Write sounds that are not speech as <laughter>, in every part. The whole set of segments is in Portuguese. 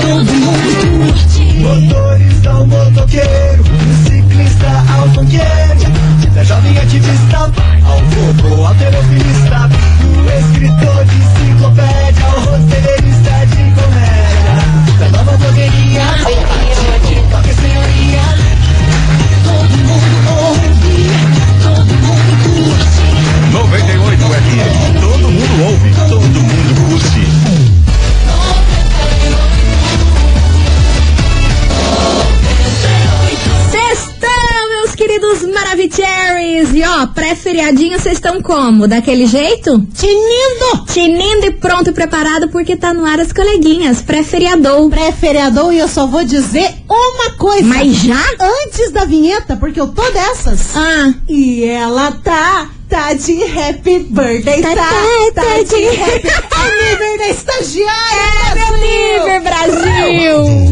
Todo como? Daquele jeito? Tinindo! Tinindo e pronto e preparado porque tá no ar as coleguinhas. Pré-feriador. Pré-feriador e eu só vou dizer uma coisa. Mas já? Antes da vinheta, porque eu tô dessas. Ah, E ela tá, tá de happy birthday, Tá, tá, tá, tá, tá de de happy <laughs> estagiária. é meu Brasil. nível, Brasil!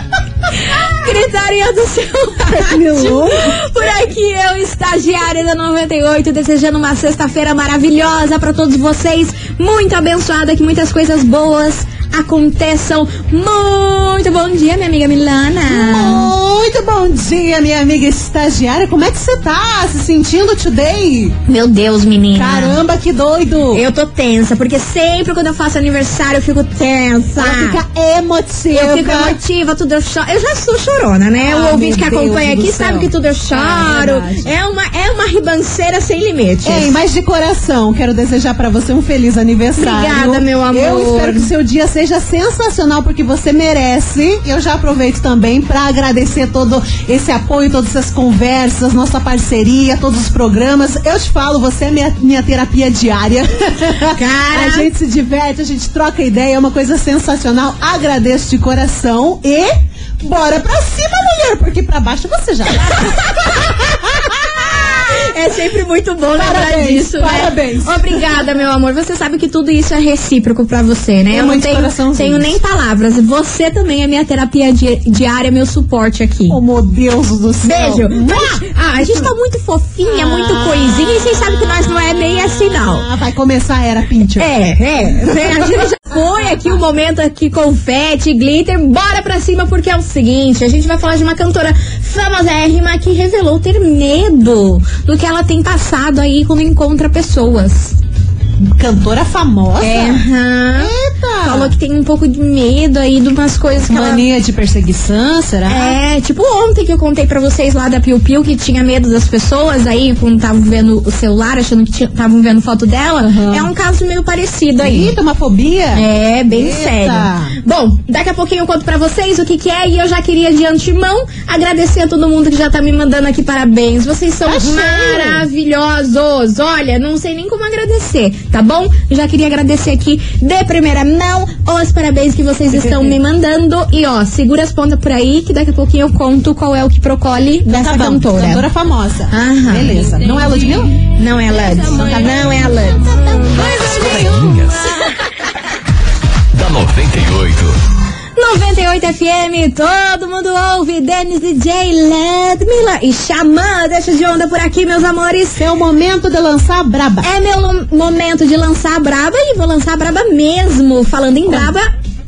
Gritaria do seu rádio. <laughs> Por aqui eu, estagiária da 98, desejando uma sexta-feira maravilhosa para todos vocês, muito abençoada, que muitas coisas boas aconteçam. Muito bom dia, minha amiga Milana. Muito bom dia, minha amiga estagiária. Como é que você tá se sentindo today? Meu Deus, menina. Caramba, que doido. Eu tô tensa, porque sempre quando eu faço aniversário eu fico tensa. Ela fica emotiva. Eu fico emotiva, tudo eu choro. Eu já sou chorona, né? Ah, o ouvinte que Deus acompanha aqui céu. sabe que tudo eu É choro. verdade. É, uma, é uma ribanceira sem limites. Ei, mas de coração, quero desejar pra você um feliz aniversário. Obrigada, meu amor. Eu espero que o seu dia seja sensacional, porque você merece. Eu já aproveito também pra agradecer todo esse apoio, todas essas conversas, nossa parceria, todos os programas. Eu te falo, você é minha, minha terapia diária. <laughs> Cara. a gente se diverte, a gente troca ideia, é uma coisa sensacional. Agradeço de coração e bora pra cima, mulher, porque pra baixo você já. <laughs> É sempre muito bom lembrar Parabéns, disso, né? parabéns. Obrigada, meu amor. Você sabe que tudo isso é recíproco pra você, né? É Eu não tenho, tenho nem palavras. Você também é minha terapia di- diária, meu suporte aqui. Oh, meu Deus do céu. Beijo. Ah, a gente tá muito fofinha, muito Ah. coisinha. E vocês sabem que nós não é meio assim, não. Ah, vai começar a era Pinter. É, é. né? A gente já foi aqui o momento aqui confete, glitter. Bora pra cima porque é o seguinte, a gente vai falar de uma cantora famosérrima que revelou ter medo do que ela tem passado aí quando encontra pessoas. Cantora famosa? É. Eita! Falou que tem um pouco de medo aí de umas coisas que ela... Mania de perseguição, será? É, tipo ontem que eu contei pra vocês lá da Piu Piu que tinha medo das pessoas aí quando estavam vendo o celular, achando que estavam vendo foto dela. Aham. É um caso meio parecido aí. Eita, uma fobia? É, bem Eita. sério. Bom, daqui a pouquinho eu conto pra vocês o que, que é e eu já queria de antemão agradecer a todo mundo que já tá me mandando aqui parabéns. Vocês são cheio. maravilhosos. Olha, não sei nem como agradecer, tá bom? Já queria agradecer aqui de primeira mão os parabéns que vocês estão me mandando. E ó, segura as pontas por aí que daqui a pouquinho eu conto qual é o que procole dessa Tá bom, cantora. Cantora famosa. Aham. Beleza. Não é a Ludmilla? Não é a Lud. Não é a Lud. As coleguinhas. <laughs> da 98. 98 FM, todo mundo ouve. Denis DJ, Ludmilla e Xamã. Deixa de onda por aqui, meus amores. É o momento de lançar a braba. É meu momento de lançar a braba e vou lançar a braba mesmo. Falando em braba,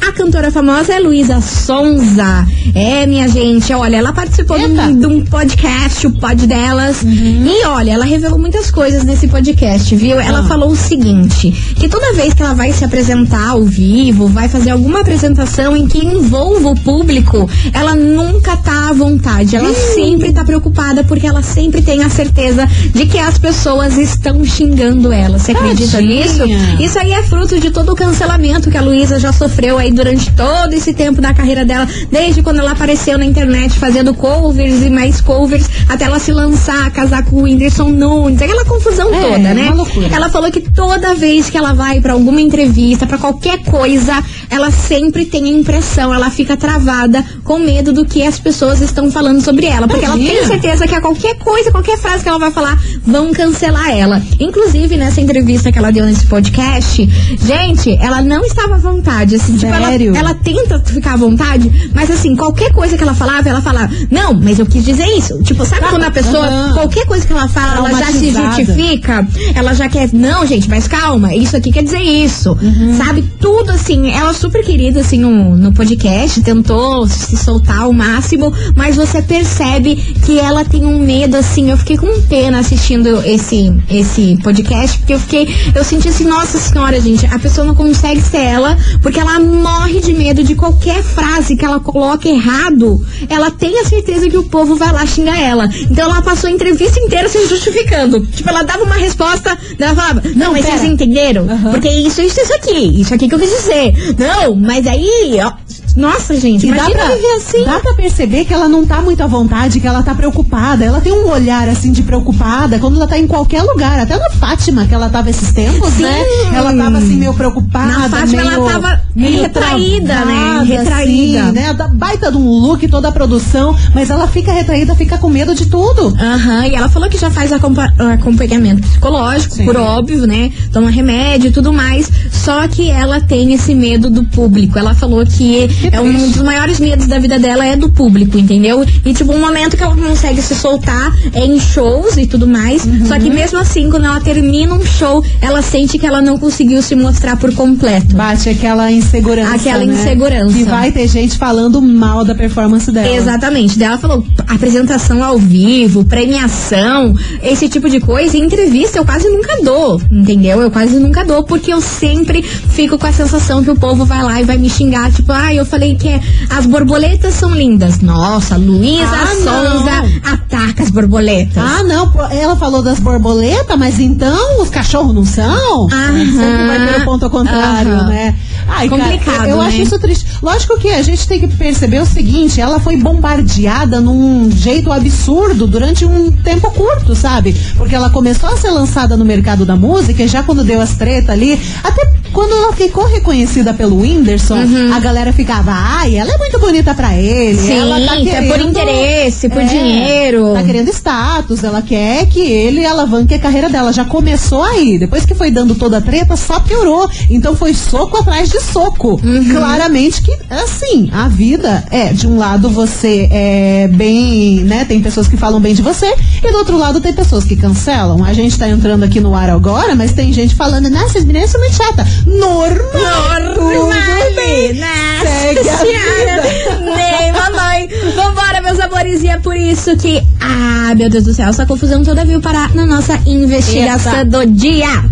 a cantora famosa é Luísa Sonza. É, minha gente, olha, ela participou de um, de um podcast, o pod delas. E olha, ela revelou muitas coisas nesse podcast, viu? Ela Ah. falou o seguinte: que toda vez que ela vai se apresentar ao vivo, vai fazer alguma apresentação em que envolva o público, ela nunca tá à vontade. Ela sempre tá preocupada porque ela sempre tem a certeza de que as pessoas estão xingando ela. Você acredita Tadinha. nisso? Isso aí é fruto de todo o cancelamento que a Luísa já sofreu aí durante todo esse tempo da carreira dela, desde quando ela apareceu na internet fazendo covers e mais covers, até ela se lançar, casar com o Whindersson Nunes, aquela confusão É, toda, né? loucura. Ela falou que toda vez que ela vai pra alguma entrevista, pra qualquer coisa, ela sempre tem a impressão, ela fica travada com medo do que as pessoas estão falando sobre ela, porque ela Tadinha. tem certeza que a qualquer coisa, qualquer frase que ela vai falar, vão cancelar ela. Inclusive, nessa entrevista que ela deu nesse podcast, gente, ela não estava à vontade. Assim, tipo, ela, Sério? ela tenta ficar à vontade, mas assim, qualquer coisa que ela falava, ela falava, não, mas eu quis dizer isso. Tipo, sabe Tá, quando a pessoa, qualquer coisa que ela fala, ela já se justifica, ela já quer, não, gente, mas calma, isso aqui quer dizer isso. Uhum. Sabe? Tudo assim, ela é super querida, assim, no, no podcast, tentou se soltar ao máximo, mas você percebe que ela tem um medo, assim, eu fiquei com pena assistindo esse, esse podcast, porque eu fiquei, eu senti assim, nossa senhora, gente, a pessoa não consegue ser ela, porque ela morre de medo de qualquer frase que ela coloque errado, ela tem a certeza que o povo vai lá xingar ela. Então ela passou a entrevista inteira se justificando. Tipo, ela dava uma resposta, daí ela falava, não, mas pera. vocês entenderam? Aham. Porque isso, isso, isso aqui, isso aqui que eu quis dizer. Não, mas aí, ó, nossa, gente, E dá pra, viver assim. dá pra perceber que ela não tá muito à vontade, que ela tá preocupada. Ela tem um olhar assim de preocupada quando ela tá em qualquer lugar. Até na Fátima, que ela tava esses tempos, Sim. né? Ela tava assim meio preocupada. Na Fátima, ela meio, tava meio retraída, né? Retraída. assim, né? Da- Baita de um look, toda a produção. Mas ela fica retraída, fica com medo de tudo. Aham, e ela falou que já faz acompa- acompanhamento psicológico, Sim. por óbvio, né? Toma remédio e tudo mais. Só que ela tem esse medo do público. Ela falou que, é um triste. dos maiores medos da vida dela é do público, entendeu? E tipo, um momento que ela consegue se soltar é em shows e tudo mais. Uhum. Só que mesmo assim, quando ela termina um show, ela sente que ela não conseguiu se mostrar por completo. Bate aquela insegurança. Aquela né? insegurança. E vai ter gente falando mal da performance dela. Exatamente. Daí ela falou apresentação ao vivo, premiação, esse tipo de coisa. E entrevista eu quase nunca dou, entendeu? Eu quase nunca dou, porque eu sempre fico com a sensação que o povo vai lá e vai me xingar. Tipo, ah, eu falei que as borboletas são lindas. Nossa, Luísa Ah, Sonza ataca as borboletas. Ah, não, ela falou das borboletas, mas então os cachorros não são? Aham. Sempre vai ter o ponto ao contrário, Aham. né? Ai, Complicado, cara, eu né? acho isso triste. Lógico que a gente tem que perceber o seguinte, ela foi bombardeada num jeito absurdo durante um tempo curto, sabe? Porque ela começou a ser lançada no mercado da música, e já quando deu as tretas ali, até quando ela ficou reconhecida pelo Whindersson, a galera ficava, ai, ela é muito bonita pra ele. Uhum. Sim, ela tá que é por querendo- interesse, por É, dinheiro. Tá querendo status, ela quer que ele alavanque a carreira dela. Já começou aí. Depois que foi dando toda a treta, só piorou. Então foi soco atrás de soco. Uhum. Claramente que, assim, a vida é, de um lado você é bem, né? Tem pessoas que falam bem de você, e do outro lado tem pessoas que cancelam. A gente tá entrando aqui no ar agora, mas tem gente falando, nossa, as meninas são muito chatas. Normal! Normal, bem. Nossa Segue a senhora. vida. Nem mamãe. Vambora, meus amores. E é por isso que. Ah, meu Deus do céu, essa confusão toda veio parar na nossa investigação Eita. do dia.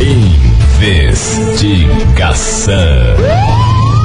Investigação.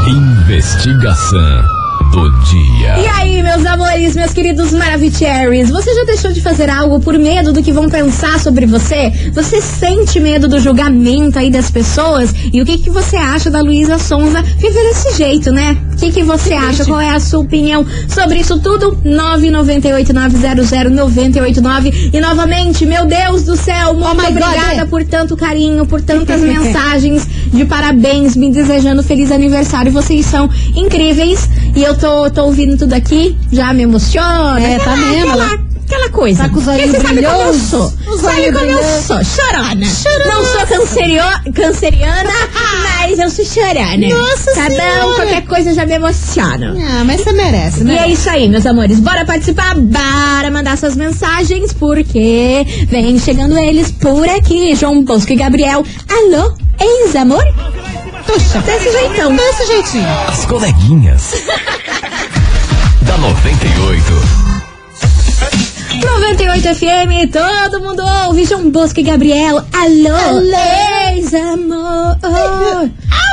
Investigação do dia. E aí, meus amores, meus queridos Maravicheries, você já deixou de fazer algo por medo do que vão pensar sobre você? Você sente medo do julgamento aí das pessoas? E o que, que você acha da Luísa Sonza viver desse jeito, né? O que, que você acha? Qual é a sua opinião sobre isso tudo? 998-900-989. E novamente, meu Deus do céu, muito my God, obrigada é. por tanto carinho, por tantas <laughs> mensagens de parabéns, me desejando feliz aniversário. Vocês são incríveis. E eu tô, tô ouvindo tudo aqui, já me emociona. É, tá mesmo, Aquela, ela- aquela coisa. Tá com os olhinhos você sabe como eu brilhosos. sou. Sabe como eu brilhosos. sou? Chorona. Chorona. Não sou cancerio- canceriana, <laughs> mas eu sou chorona. Nossa tá Senhora. bom? Qualquer coisa já me emociona. Ah, mas você merece, E né? é isso aí, meus amores. Bora participar, bora mandar suas mensagens, porque vem chegando eles por aqui. João Bosco e Gabriel. Alô, ex-amor? Puxa, Desse jeitão. desse jeitinho. As coleguinhas. da 98. 98 FM, todo mundo ouve. João Bosco e Gabriel. Alô, ex-amor.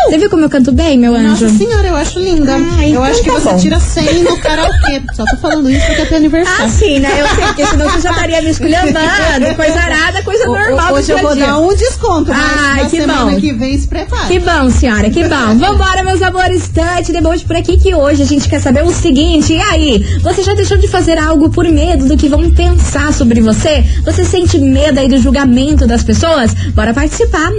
Você viu como eu canto bem, meu anjo? Nossa senhora, eu acho linda. Ah, eu então acho que tá você bom. tira 100 no karaokê. Só tô falando isso porque é teu aniversário. Ah, sim, né? Eu sei, porque senão você já estaria me esculhambando. <laughs> Coisa arada, coisa O- normal Hoje eu vou dia. dar um desconto, mas Ai, na que semana bom. que vem se prepare. Que bom, senhora, que bom. <laughs> Vambora, meus amores, Tante Debote por aqui, que hoje a gente quer saber o seguinte. E aí, você já deixou de fazer algo por medo do que vão pensar sobre você? Você sente medo aí do julgamento das pessoas? Bora participar,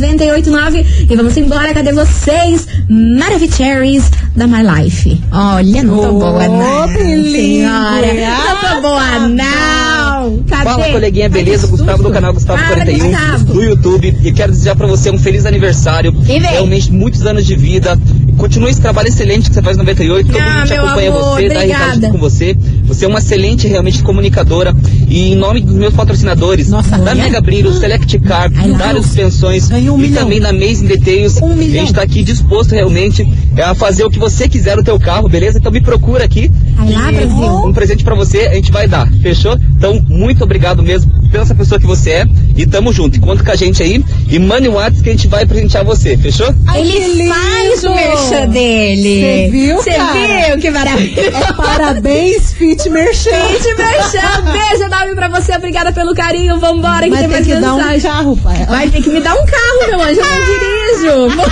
998900989. E vamos embora, cadê vocês? Maravicheries da My Life. Olha, não tô Ô, boa, não. Senhora, não tô boa, não. Cadê? Fala, coleguinha, beleza? Ai, Gustavo do canal Gustavo Fala, 41 Gustavo. do YouTube. E quero desejar pra você um feliz aniversário. E vem. Realmente, muitos anos de vida. Continue esse trabalho excelente que você faz no 98. Todo Ah, mundo te acompanha amor, você, dá obrigada. risada junto com você. Você é uma excelente, realmente, comunicadora. E em nome dos meus patrocinadores, Nossa, da. Mega Brilho, Select Car, Ai, Dários Pensões Ganhou um e milhão. também da Amazing Details. Um a gente tá aqui disposto realmente é, a fazer o que você quiser no teu carro, beleza? Então me procura aqui. Lá, Brasil. Um presente pra você, a gente vai dar, fechou? Então, muito obrigado mesmo pela essa pessoa que você é. E tamo junto. Conta com a gente aí. E mande o WhatsApp que a gente vai presentear você, fechou? Ai, que Ele lindo. faz o merchan dele. Cê viu, Você cara? viu que maravilha? É parabéns, Fit Merchan. Gente, merchan. Beijo enorme pra você. Obrigada pelo carinho. Vambora que Vai tem ter mais que dar um mensagem. carro, pai. Vai ter que me dar um carro, meu anjo. Eu não dirijo.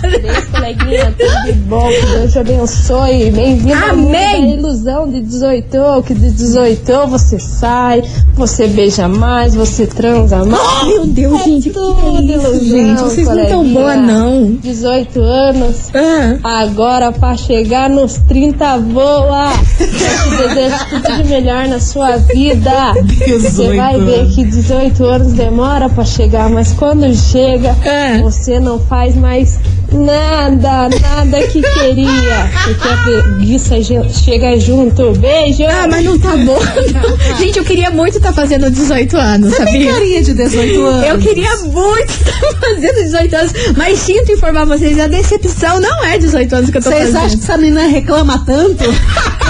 Beijo, coleguinha, tudo de bom, que Deus te abençoe. Bem-vindo Amém. da ilusão de 18, que de 18 você sai, você beija mais, você transa mais. Meu Deus, gente. Que tudo que é isso, ilusão, gente? Vocês não tão coleguinha. boa, não. 18 anos, Ah. agora pra chegar nos 30 voa. Eu te desejo tudo de melhor na sua vida. Você vai ver que 18 anos demora pra chegar, mas quando chega, É. você não faz mais nada, nada que queria. Porque a preguiça chega junto. Beijo! Ah, mas não tá bom. <laughs> não. Gente, eu queria muito estar fazendo 18 anos, Tem sabia? carinha de 18 anos. Eu queria muito estar fazendo 18 anos, mas sinto informar vocês, a decepção não é 18 anos que eu tô Vocês fazendo. acham que essa menina reclama tanto?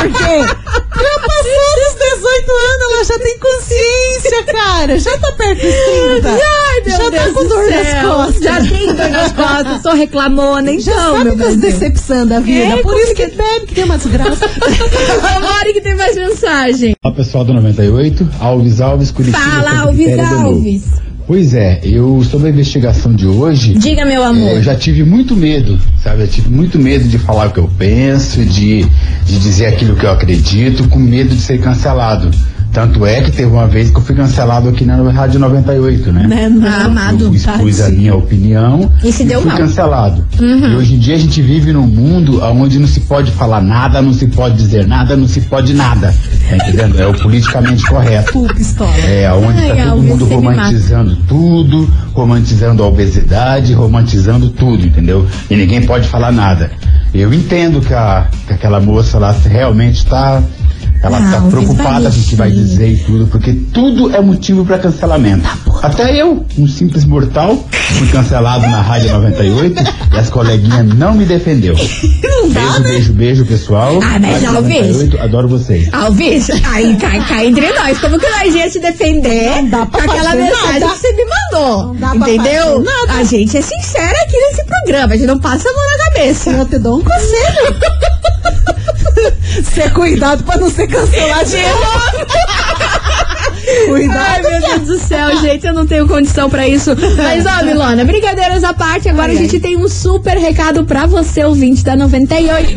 Porque já passou dos 18 anos, ela já tem consciência, cara. Já tá perto dos 30. Ai, meu já Deus tá com do dor céu. nas costas. Já tem dor nas costas, sou reclamona, Já então, sabe meu das decepções da vida. É Por isso que bebe, que tem uma desgraça. <laughs> Vambora que tem mais mensagem. Olá pessoal do 98, Alves Alves, Curitiba. Fala, Alves. Alves. Pois é, eu sobre a investigação de hoje, Diga, meu é, amor. eu já tive muito medo, sabe? Eu tive muito medo de falar o que eu penso, de, de dizer aquilo que eu acredito, com medo de ser cancelado. Tanto é que teve uma vez que eu fui cancelado aqui na Rádio 98, né? né, não. Ah, amado. Eu expus a minha opinião E se deu fui mal. cancelado. E hoje em dia a gente vive num mundo onde não se pode falar nada, não se pode dizer nada, não se pode nada. Tá entendendo? É o politicamente correto. Pistola. É, onde Ai, tá todo mundo romantizando tudo, romantizando a obesidade, romantizando tudo, entendeu? E ninguém pode falar nada. Eu entendo que, a, que aquela moça lá realmente está ela tá preocupada com o que vai dizer e tudo, porque tudo é motivo para cancelamento. Até eu, um simples mortal, fui cancelado na Rádio 98 e as coleguinhas não me defendeu. <laughs> Beijo, beijo, beijo, pessoal. Ah, mas, Rádio Alves. 98, adoro vocês. Alves, aí cai, cai entre nós. Como que nós ia te defender Não dá pra com aquela mensagem nada. que você me mandou? Não dá entendeu? nada. A gente é sincera aqui nesse programa. A gente não passa a mão na cabeça. Eu te dou um conselho. <laughs> <laughs> Ser cuidado pra não ser cancelado de novo. <laughs> Cuidado. Ai, meu Deus do céu, gente, eu não tenho condição pra isso. Mas, ó, Milona, brincadeiras à parte, agora a gente tem um super recado pra você, ouvinte da 98.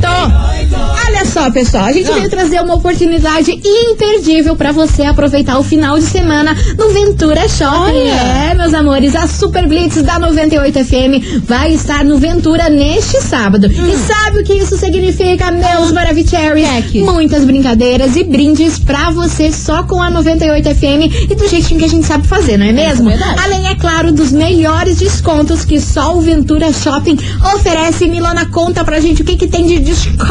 Olha só, pessoal, a gente veio trazer uma oportunidade imperdível pra você aproveitar o final de semana no Ventura Shopping. É, meus amores, a Super Blitz da 98 FM vai estar no Ventura neste sábado. E sabe o que isso significa, meus Maravicheries? Muitas brincadeiras e brindes pra você só com a 98 FM e do jeitinho que a gente sabe fazer, não é mesmo? Além, é claro, dos melhores descontos que só o Ventura Shopping oferece. Milona, conta pra gente o que, que tem de desconto.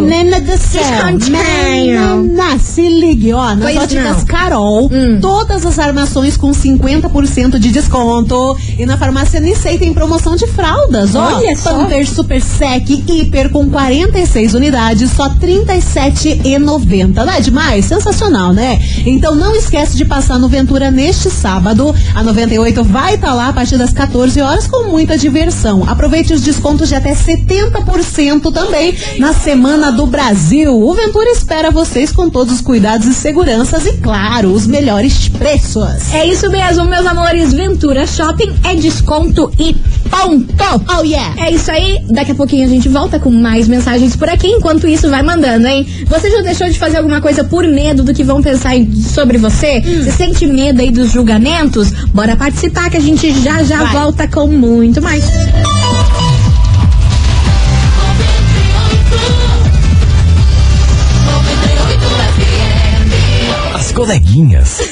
Menina do céu. Menina, se ligue, ó. Nas Pois óticas não. Carol, Hum. todas as armações com 50% de desconto. E na farmácia Nissei tem promoção de fraldas, ó. Olha só. Pamper Super Sec Hiper com 46 unidades de só R$ 37,90. Não é demais? Sensacional, né? Então não esquece de passar no Ventura neste sábado. A 98 vai estar lá a partir das 14 horas com muita diversão. Aproveite os descontos de até 70% também na Semana do Brasil. O Ventura espera vocês com todos os cuidados e seguranças e, claro, os melhores preços. É isso mesmo, meus amores. Ventura Shopping é desconto e ponto. Oh, yeah! É isso aí. Daqui a pouquinho a gente volta com mais mensagens por aqui. Enquanto isso, vai mandando, hein? Você já deixou de fazer alguma coisa por medo do que vão pensar sobre você? Você sente medo aí dos julgamentos? Bora participar que a gente já já Vai. volta com muito mais. Coleguinhas. <laughs>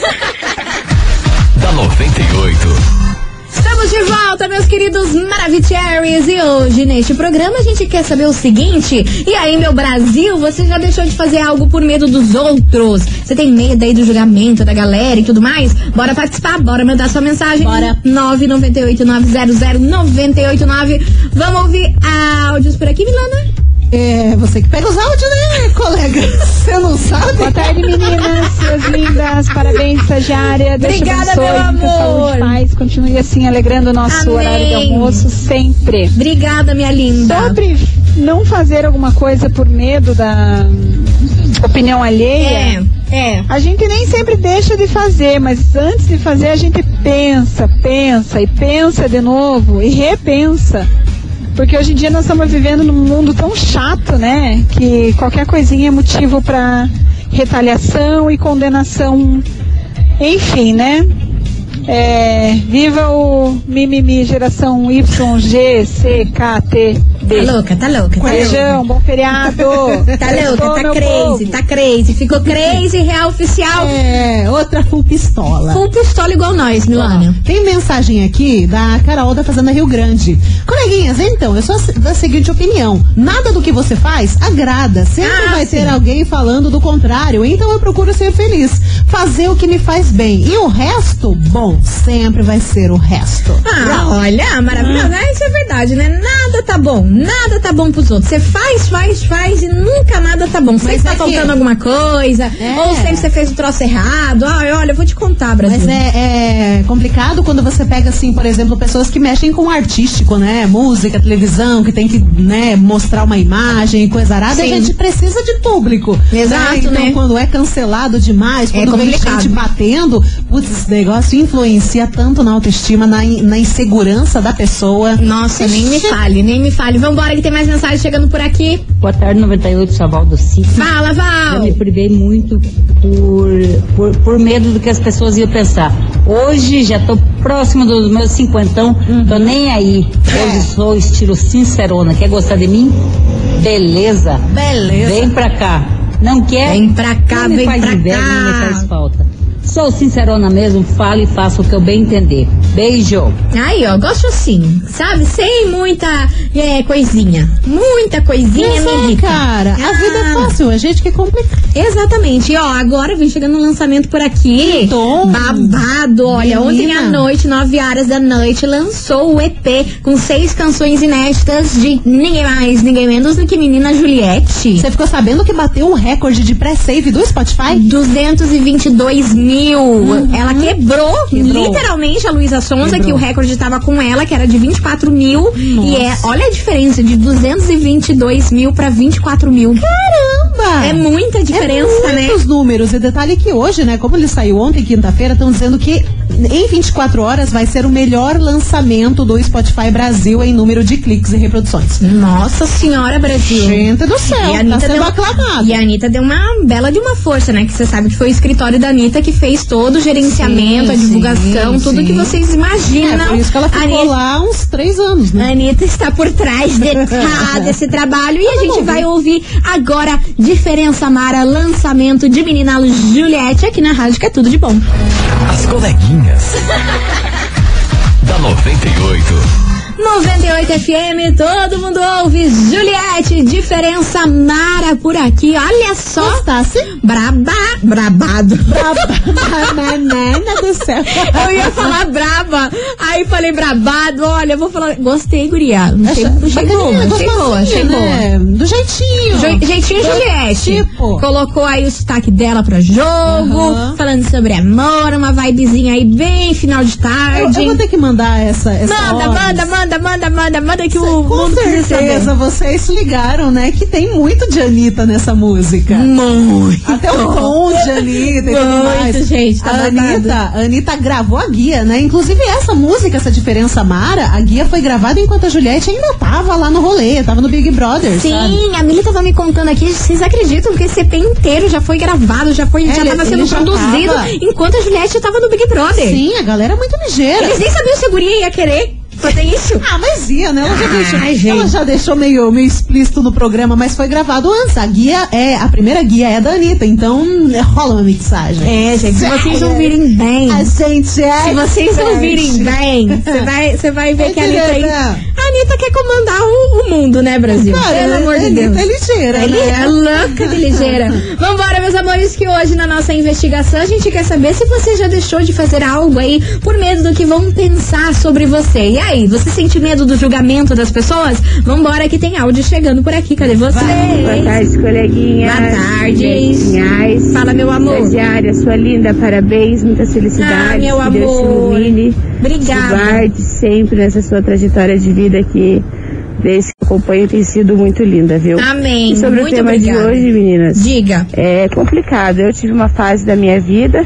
da 98. Estamos de volta, meus queridos Maravicheries. E hoje, neste programa, a gente quer saber o seguinte: e aí, meu Brasil, você já deixou de fazer algo por medo dos outros? Você tem medo aí do julgamento da galera e tudo mais? Bora participar, bora mandar sua mensagem. Bora. 998-900-989. Vamos ouvir áudios por aqui, Milana? É, você que pega os áudios, né, colega? <laughs> Você não sabe? Boa tarde, meninas, suas lindas. Parabéns, estagiária. Obrigada, abençoe, meu amor. saúde, paz. Continue assim, alegrando o nosso Amém. horário de almoço sempre. Obrigada, minha linda. Sobre não fazer alguma coisa por medo da opinião alheia. É, é. A gente nem sempre deixa de fazer, mas antes de fazer a gente pensa, pensa e pensa de novo e repensa. Porque hoje em dia nós estamos vivendo num mundo tão chato, né? Que qualquer coisinha é motivo para retaliação e condenação. Enfim, né? É, viva o mimimi geração Y, G, C, K, T, D. Tá louca, tá louca, tá louca. Beijão, bom feriado. Tá louca, tá crazy, povo. tá crazy. Ficou crazy, real oficial. É, outra full pistola. Full pistola igual nós, Milana. Tem mensagem aqui da Carol da Fazenda Rio Grande. Coleguinhas, então, eu sou da seguinte opinião: nada do que você faz agrada. Sempre Ah, vai sim. ter alguém falando do contrário. Então eu procuro ser feliz. Fazer o que me faz bem. E o resto, bom, sempre vai ser o resto. Ah, olha, maravilhoso. Ah, isso é verdade, né? Nada tá bom. Nada tá bom pros outros. Você faz, faz, faz e nunca nada tá bom. Sempre tá é que- faltando alguma coisa. É. Ou sempre você fez o troço errado. Ai, olha, eu vou te contar, Brasil. Mas é, é complicado quando você pega, assim, por exemplo, pessoas que mexem com o artístico, né? Música, televisão, que tem que, né, mostrar uma imagem coisa arada. Sim. A gente precisa de público. Exato, Então, né? quando é cancelado demais, É quando vem complicado. gente batendo, putz, esse negócio influencia tanto na autoestima, na, na insegurança da pessoa. Nossa, nem me fale, nem me fale. Vambora que tem mais mensagem chegando por aqui. Boa tarde, 98, Chaval do Ciclo. Fala, Eu Val. me privei muito por, por, por medo do que as pessoas iam pensar. Hoje já tô próximo dos meus cinquentão, tô nem aí. Hoje sou estilo sincerona. Quer gostar de mim? Beleza. Beleza. Vem pra cá. Não quer? Vem pra cá, Não vem faz pra inveja, cá. nem me faz falta. Sou sincerona mesmo, falo e faço o que eu bem entender. Beijo. Aí, ó, gosto assim, sabe? Sem muita é, coisinha. Muita coisinha Mas me é, cara, a vida é Ah. fácil, a gente que complica. Exatamente. E, ó, agora vem chegando um lançamento por aqui. Tom. Babado. Olha, ontem Menina. à noite, 9 horas da noite, lançou o EP com seis canções inéditas de ninguém mais, ninguém menos do que menina Juliette. Você ficou sabendo que bateu um recorde de pré-save do Spotify? 222 mil. Ela quebrou, Uhum. Quebrou. literalmente a Luísa Sonza, Quebrou. que o recorde estava com ela, que era de 24 mil. E é, olha a diferença, de 222 mil pra 24 mil. Caramba! É muita diferença, é né? muitos números. E detalhe que hoje, né, como ele saiu ontem, quinta-feira, estão dizendo que em 24 horas vai ser o melhor lançamento do Spotify Brasil em número de cliques e reproduções. Nossa senhora, Brasil. Gente do céu, E a tá Anitta sendo deu, aclamado. E a Anitta deu uma bela de uma força, né? Que você sabe que foi o escritório da Anitta que fez todo o gerenciamento, Sim, a divulgação, sim, tudo sim. que vocês imaginam. É por isso que ela A ficou Anitta- lá uns três anos, A né? Anitta está por trás de, <laughs> tá, desse trabalho e a gente vai ouvir agora Diferença Mara, lançamento de Menina Juliette aqui na rádio, que é tudo de bom. As coleguinhas. <laughs> da 98. 98 FM, todo mundo ouve. Juliette, diferença Mara por aqui. Olha só. Gostasse? Braba, brabado. <laughs> Banana do céu. Eu ia falar braba. Aí falei brabado. Olha, eu vou falar. Gostei, guria. Boa, achei boa, achei boa. né? Do jeitinho. Je- Jeitinho Do Juliette. Tipo. Colocou aí o sotaque dela pra jogo, Aham. falando sobre amor, uma vibezinha aí bem final de Eu, tarde. eu vou ter que mandar essa. essa Manda, ordem. manda, manda, manda, manda, manda que o Com mundo certeza vocês ligaram, né? Que tem muito de Anitta nessa música. Muito. Até o tom de Anitta e tudo Muito, mais. gente, tá a. Anitta, a Anitta gravou a guia, né? Inclusive essa música, essa diferença Mara, a guia foi gravada enquanto a Juliette ainda tava lá no rolê, tava no Big Brother, sabe? Sim, a Mili tava me contando aqui, vocês acreditam que esse EP inteiro já foi gravado, já foi, É, já ele- tava sendo produzido tava. enquanto a Juliette tava no Big Brother. Sim, a galera é muito ligeira. Eles nem sabiam se a guria ia querer fazer isso. Ah, mas ia, né? Ela já, Ai, deixou, gente. ela já deixou meio, meio explícito no programa, mas foi gravado antes. A guia é, a primeira guia é da Anitta, então é, rola uma mixagem. É, gente, se vocês ouvirem bem. A gente é. Se vocês expert. ouvirem bem, você vai, vai ver É que a Anitta, aí- a Anitta quer comandar o, o mundo, né, Brasil? Cara, Pelo amor de Anitta Deus. é ligeira, Ele né? é louca de ligeira. Vambora, meus amores, que hoje na nossa investigação a gente quer saber se você já deixou de fazer algo aí por medo do que vão pensar sobre você. E aí, você sente medo do julgamento das pessoas? Vambora que tem áudio chegando por aqui. Cadê você? Boa tarde, coleguinha. Boa tarde. Fala, meu amor. Estagiária, sua linda, parabéns, muitas felicidades. Ah, meu que Deus te amor. ilumine. Obrigada. Guarde sempre nessa sua trajetória de vida que, desde que eu acompanho, tem sido muito linda, viu? Amém. E sobre Muito o tema obrigada. de hoje, meninas. Diga. É complicado. Eu tive uma fase da minha vida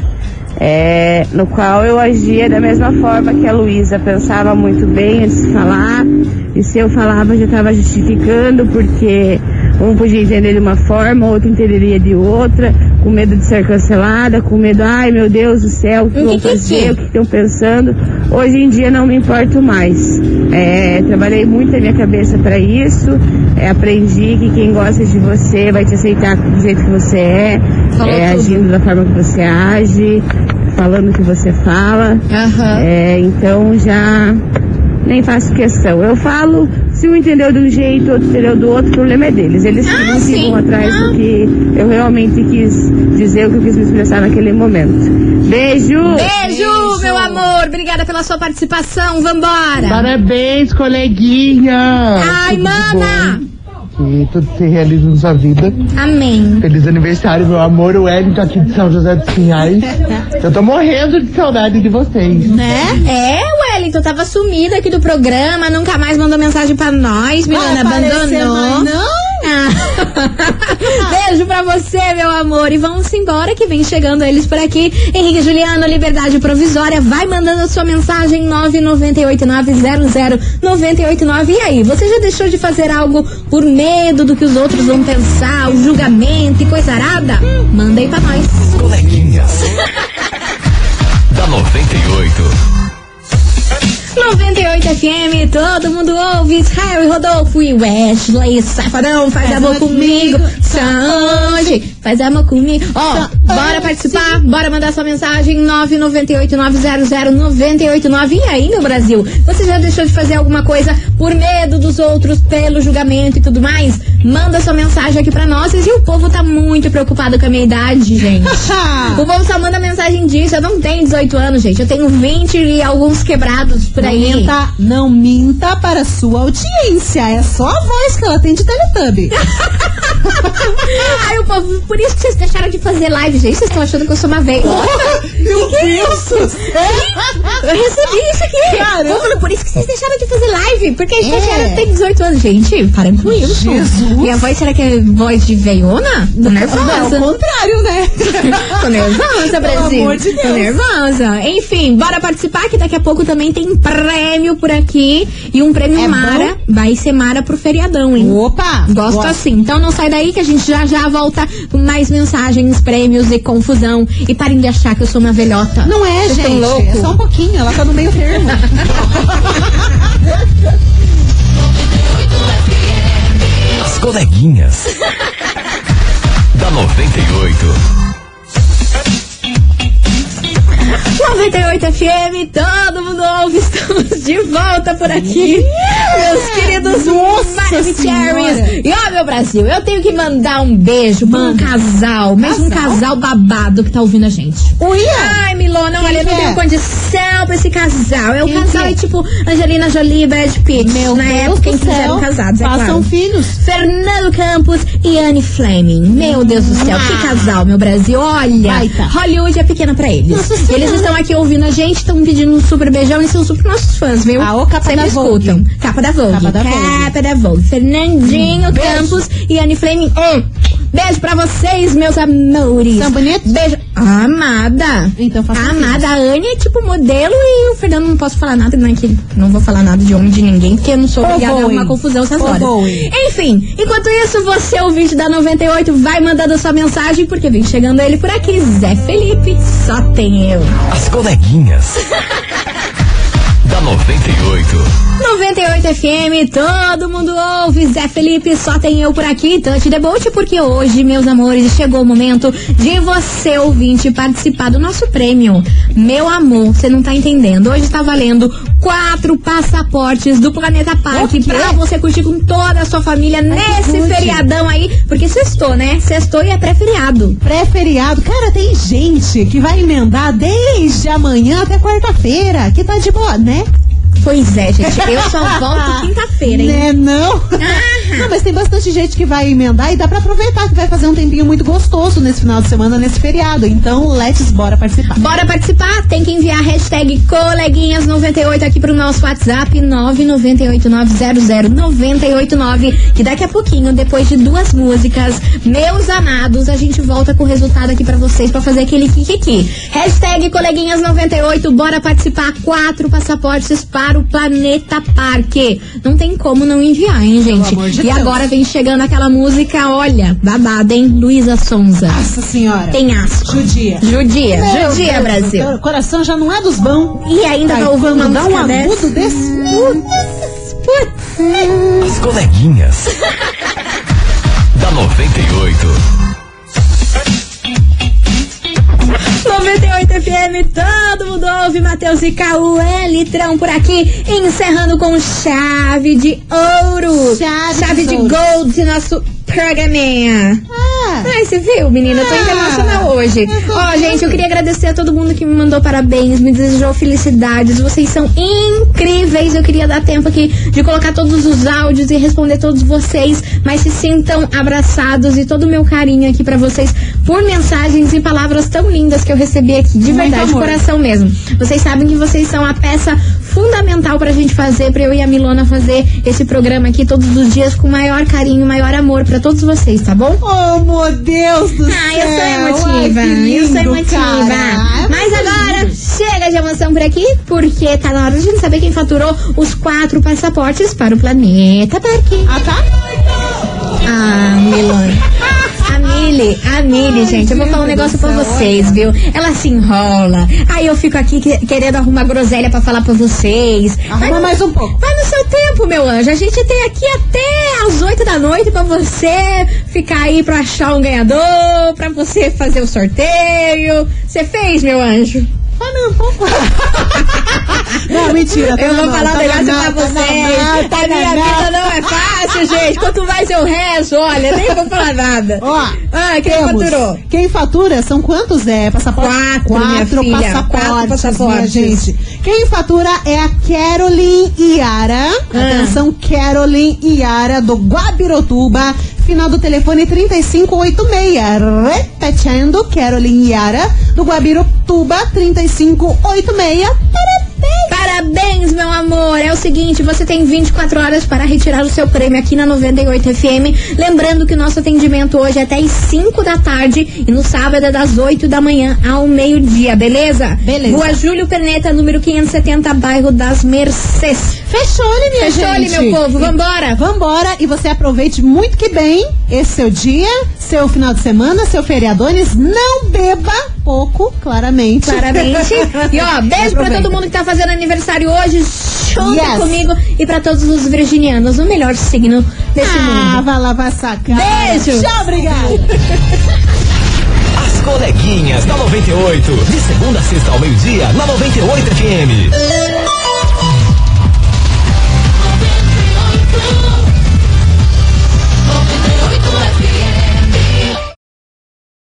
é, no qual eu agia da mesma forma que a Luísa. Pensava muito bem antes de falar. E se eu falava, já estava justificando, porque um podia entender de uma forma, outro entenderia de outra, com medo de ser cancelada, com medo, ai meu Deus do céu, o que vão que-que-que. fazer, o que estão pensando. Hoje em dia não me importo mais. É, trabalhei muito a minha cabeça para isso. É, aprendi que quem gosta de você vai te aceitar do jeito que você é, é, agindo da forma que você age, falando o que você fala. É, então já nem faço questão. Eu falo, se um entendeu de um jeito, outro entendeu do outro, o problema é deles. Eles Ah, não sim. ficam atrás Ah. do que eu realmente quis dizer, o que eu quis me expressar naquele momento. Beijo! Beijo, meu amor. Obrigada pela sua participação. Vambora. Parabéns, coleguinha! Ai, Tudo mana. Que tudo se realize na sua vida. Amém. Feliz aniversário, meu amor, o Wellington aqui de São José dos Pinhais. Eu tô morrendo de saudade de vocês. Né? É, Wellington, tava sumida aqui do programa, nunca mais mandou mensagem pra nós, menina, Vai aparecer abandonou. mais não? <laughs> Beijo pra você, meu amor. E vamos embora que vem chegando eles por aqui. Henrique Juliano, Liberdade Provisória. Vai mandando a sua mensagem 998900989. E aí, você já deixou de fazer algo por medo do que os outros vão pensar, o julgamento e coisa arada? Manda aí pra nós. Coleguinhas. <laughs> da 98. 98 FM, todo mundo ouve. Harry Rodolfo e Wesley Safadão, faz amor comigo. Só hoje, faz amor comigo. Ó, bora participar, bora mandar sua mensagem 998-900-989. E aí, meu Brasil, você já deixou de fazer alguma coisa por medo dos outros, pelo julgamento e tudo mais? Manda sua mensagem aqui pra nós. E o povo tá muito preocupado com a minha idade, gente. <laughs> O povo só manda mensagem disso. Eu não tenho 18 anos, gente. Eu tenho 20 e alguns quebrados por Não aí. minta, não minta para a sua audiência. É só a voz que ela tem de Teletubby. <laughs> Ai, o povo, por isso que vocês deixaram de fazer live, gente. Vocês estão achando que eu sou uma veia. <laughs> Meu que é Deus! isso? Eu recebi isso aqui. Caramba. Por isso que vocês deixaram de fazer live. Porque a gente É. tem 18 anos. Gente, parem com isso. Jesus. Minha voz, será que é voz de veiona? Tô Não, nervosa. ao contrário, né? <laughs> Tô nervosa, Pelo Brasil. amor de Tô Deus. nervosa. Enfim, bora participar que daqui a pouco também tem prêmio por aqui. E um prêmio É Mara. Vai ser Mara pro feriadão, hein? Opa! Gosto Gosto. assim. Então não sai daí que a gente já já volta com mais mensagens, prêmios e confusão. E parem de achar que eu sou uma velhota. Não é, Vocês gente. louco? É só um pouquinho. Ela tá no meio termo. <laughs> As coleguinhas. <laughs> da 98. 98 FM, todo mundo ouve, estamos de volta por aqui, meus queridos Maravicheries. E ó, meu Brasil, eu tenho que mandar um beijo pra um casal, mas um casal babado que tá ouvindo a gente. Uia! Ai, Milona, olha, eu não tenho é? condição pra esse casal. É o Quem casal é? é tipo Angelina Jolie e Brad Pitt. Meu na Deus época em que eles eram casados, é Façam claro. filhos. Fernando Campos e Anne Fleming. Meu Deus do céu, que casal, meu Brasil. Olha, Baita. Hollywood é pequena pra eles. Nossa eles <laughs> estão aqui ouvindo a gente, estão pedindo um super beijão e são super nossos fãs, viu? Ah, ô, capa Sempre da Vogue. escutam. Capa da Vogue. Capa da Vogue. Capa da Vogue. Fernandinho. Campos e Anne Fleming. Um beijo pra vocês, meus amores. São bonitos? Beijo. Amada. Então faça Amada. A Anne é tipo modelo e o Fernando não posso falar nada, né? Que não vou falar nada de homem de ninguém, porque eu não sou obrigada a Bowie. arrumar confusão essas Ô, horas. Bowie. Enfim, enquanto isso, você, ouvinte da 98, vai mandando sua mensagem, porque vem chegando ele por aqui, Zé Felipe, só tem eu. As coleguinhas. <laughs> da 98. 98 FM, todo mundo ouve, Zé Felipe, só tem eu por aqui, Touch Debote, porque hoje, meus amores, chegou o momento de você, ouvinte, participar do nosso prêmio. Meu amor, você não tá entendendo, hoje tá valendo quatro passaportes do Planeta Parque pra você curtir com toda a sua família nesse good. feriadão aí, porque sextou, né? Sextou e é pré-feriado. Pré-feriado. Cara, tem gente que vai emendar desde amanhã até quarta-feira, que tá de boa, né? Pois é, gente, eu só volto quinta-feira, hein? Né, não? Não, mas tem bastante gente que vai emendar e dá pra aproveitar que vai fazer um tempinho muito gostoso nesse final de semana, nesse feriado. Então, let's bora participar. Bora participar? Tem que enviar a hashtag coleguinhas98 aqui pro nosso WhatsApp 998900989 que daqui a pouquinho, depois de duas músicas, meus amados, a gente volta com o resultado aqui pra vocês pra fazer aquele kikiki. Hashtag coleguinhas98, bora participar. Quatro passaportes para o Planeta Parque. Não tem como não enviar, hein, gente? De e Deus. agora vem chegando aquela música, olha, babada, hein? Luísa Sonza. Nossa senhora. Tem asco. Judia. Judia, Meu judia, Deus, Brasil. O coração já não é dos bons. E ainda Ai, vai ouvir uma dá um música agudo dessa. desse. Putz. As coleguinhas. <laughs> da 98. 98 FM, todo mundo ouve, Matheus e Cauê, litrão por aqui, encerrando com chave de ouro. Chave de de ouro. gold, nosso programinha. Ah, Ai, você viu, menina? Eu tô Ah, internacional hoje. tô Ó, vendo. gente, eu queria agradecer a todo mundo que me mandou parabéns, me desejou felicidades. Vocês são incríveis. Eu queria dar tempo aqui de colocar todos os áudios e responder todos vocês, mas se sintam abraçados e todo o meu carinho aqui pra vocês por mensagens e palavras tão lindas que eu recebi aqui, de Muito verdade, de amor. coração mesmo. Vocês sabem que vocês são a peça fundamental pra gente fazer, pra eu e a Milona fazer esse programa aqui todos os dias com maior carinho, maior amor pra todos vocês, tá bom? Oh, meu Deus do céu. Ah, eu sou Ai, emotiva. que eu sou lindo, emotiva. cara. Mas agora, lindo. chega de emoção por aqui, porque tá na hora de a gente saber quem faturou os quatro passaportes para o planeta Parque. Ah, tá? Mili, gente, eu vou falar um negócio pra vocês, viu? Ela se enrola. Aí eu fico aqui que- querendo arrumar groselha pra falar pra vocês. Arruma Vai- mais um pouco. Vai no seu tempo, meu anjo. A gente tem aqui até às 8 da noite pra você ficar aí pra achar um ganhador, pra você fazer o sorteio. Você fez, meu anjo? Não, pouco. <laughs> Não, mentira. tá eu vou falar um tá negócio pra vocês. tá a minha vida não é fácil, gente. Quanto mais eu rezo, olha, nem vou falar nada. Ó, ah, quem temos. faturou? Quem fatura são quantos é? Passaporte? Quatro, minha filha, passaportes, quatro passaportes. minha gente. Quem fatura é a Caroline Iara. Ah. Atenção, Caroline Iara do Guabirotuba. Final do telefone 3586. Repetindo, Caroline Iara do Guabirotuba 3586. Parabéns! Parabéns, seguinte, você tem 24 horas para retirar o seu prêmio aqui na 98 FM. Lembrando que o nosso atendimento hoje é até às 5 da tarde e no sábado é das 8 da manhã ao meio-dia, beleza? Beleza. Rua Júlio Perneta, número 570, bairro das Mercês. Fechou-lhe, minha Fechou-lhe, gente. meu povo, vambora! Vambora e você aproveite muito que bem esse seu dia, seu final de semana, seu feriadones. Não beba pouco, claramente. Claramente. <laughs> E ó, beijo pra Aproveita. todo mundo que tá fazendo aniversário hoje. Junto Yes. comigo e pra todos os virginianos, o melhor signo desse Ah, mundo. vai lavar essa cara. Beijo. Tchau, obrigada. As coleguinhas da 98. De segunda a sexta ao meio-dia, na 98 FM.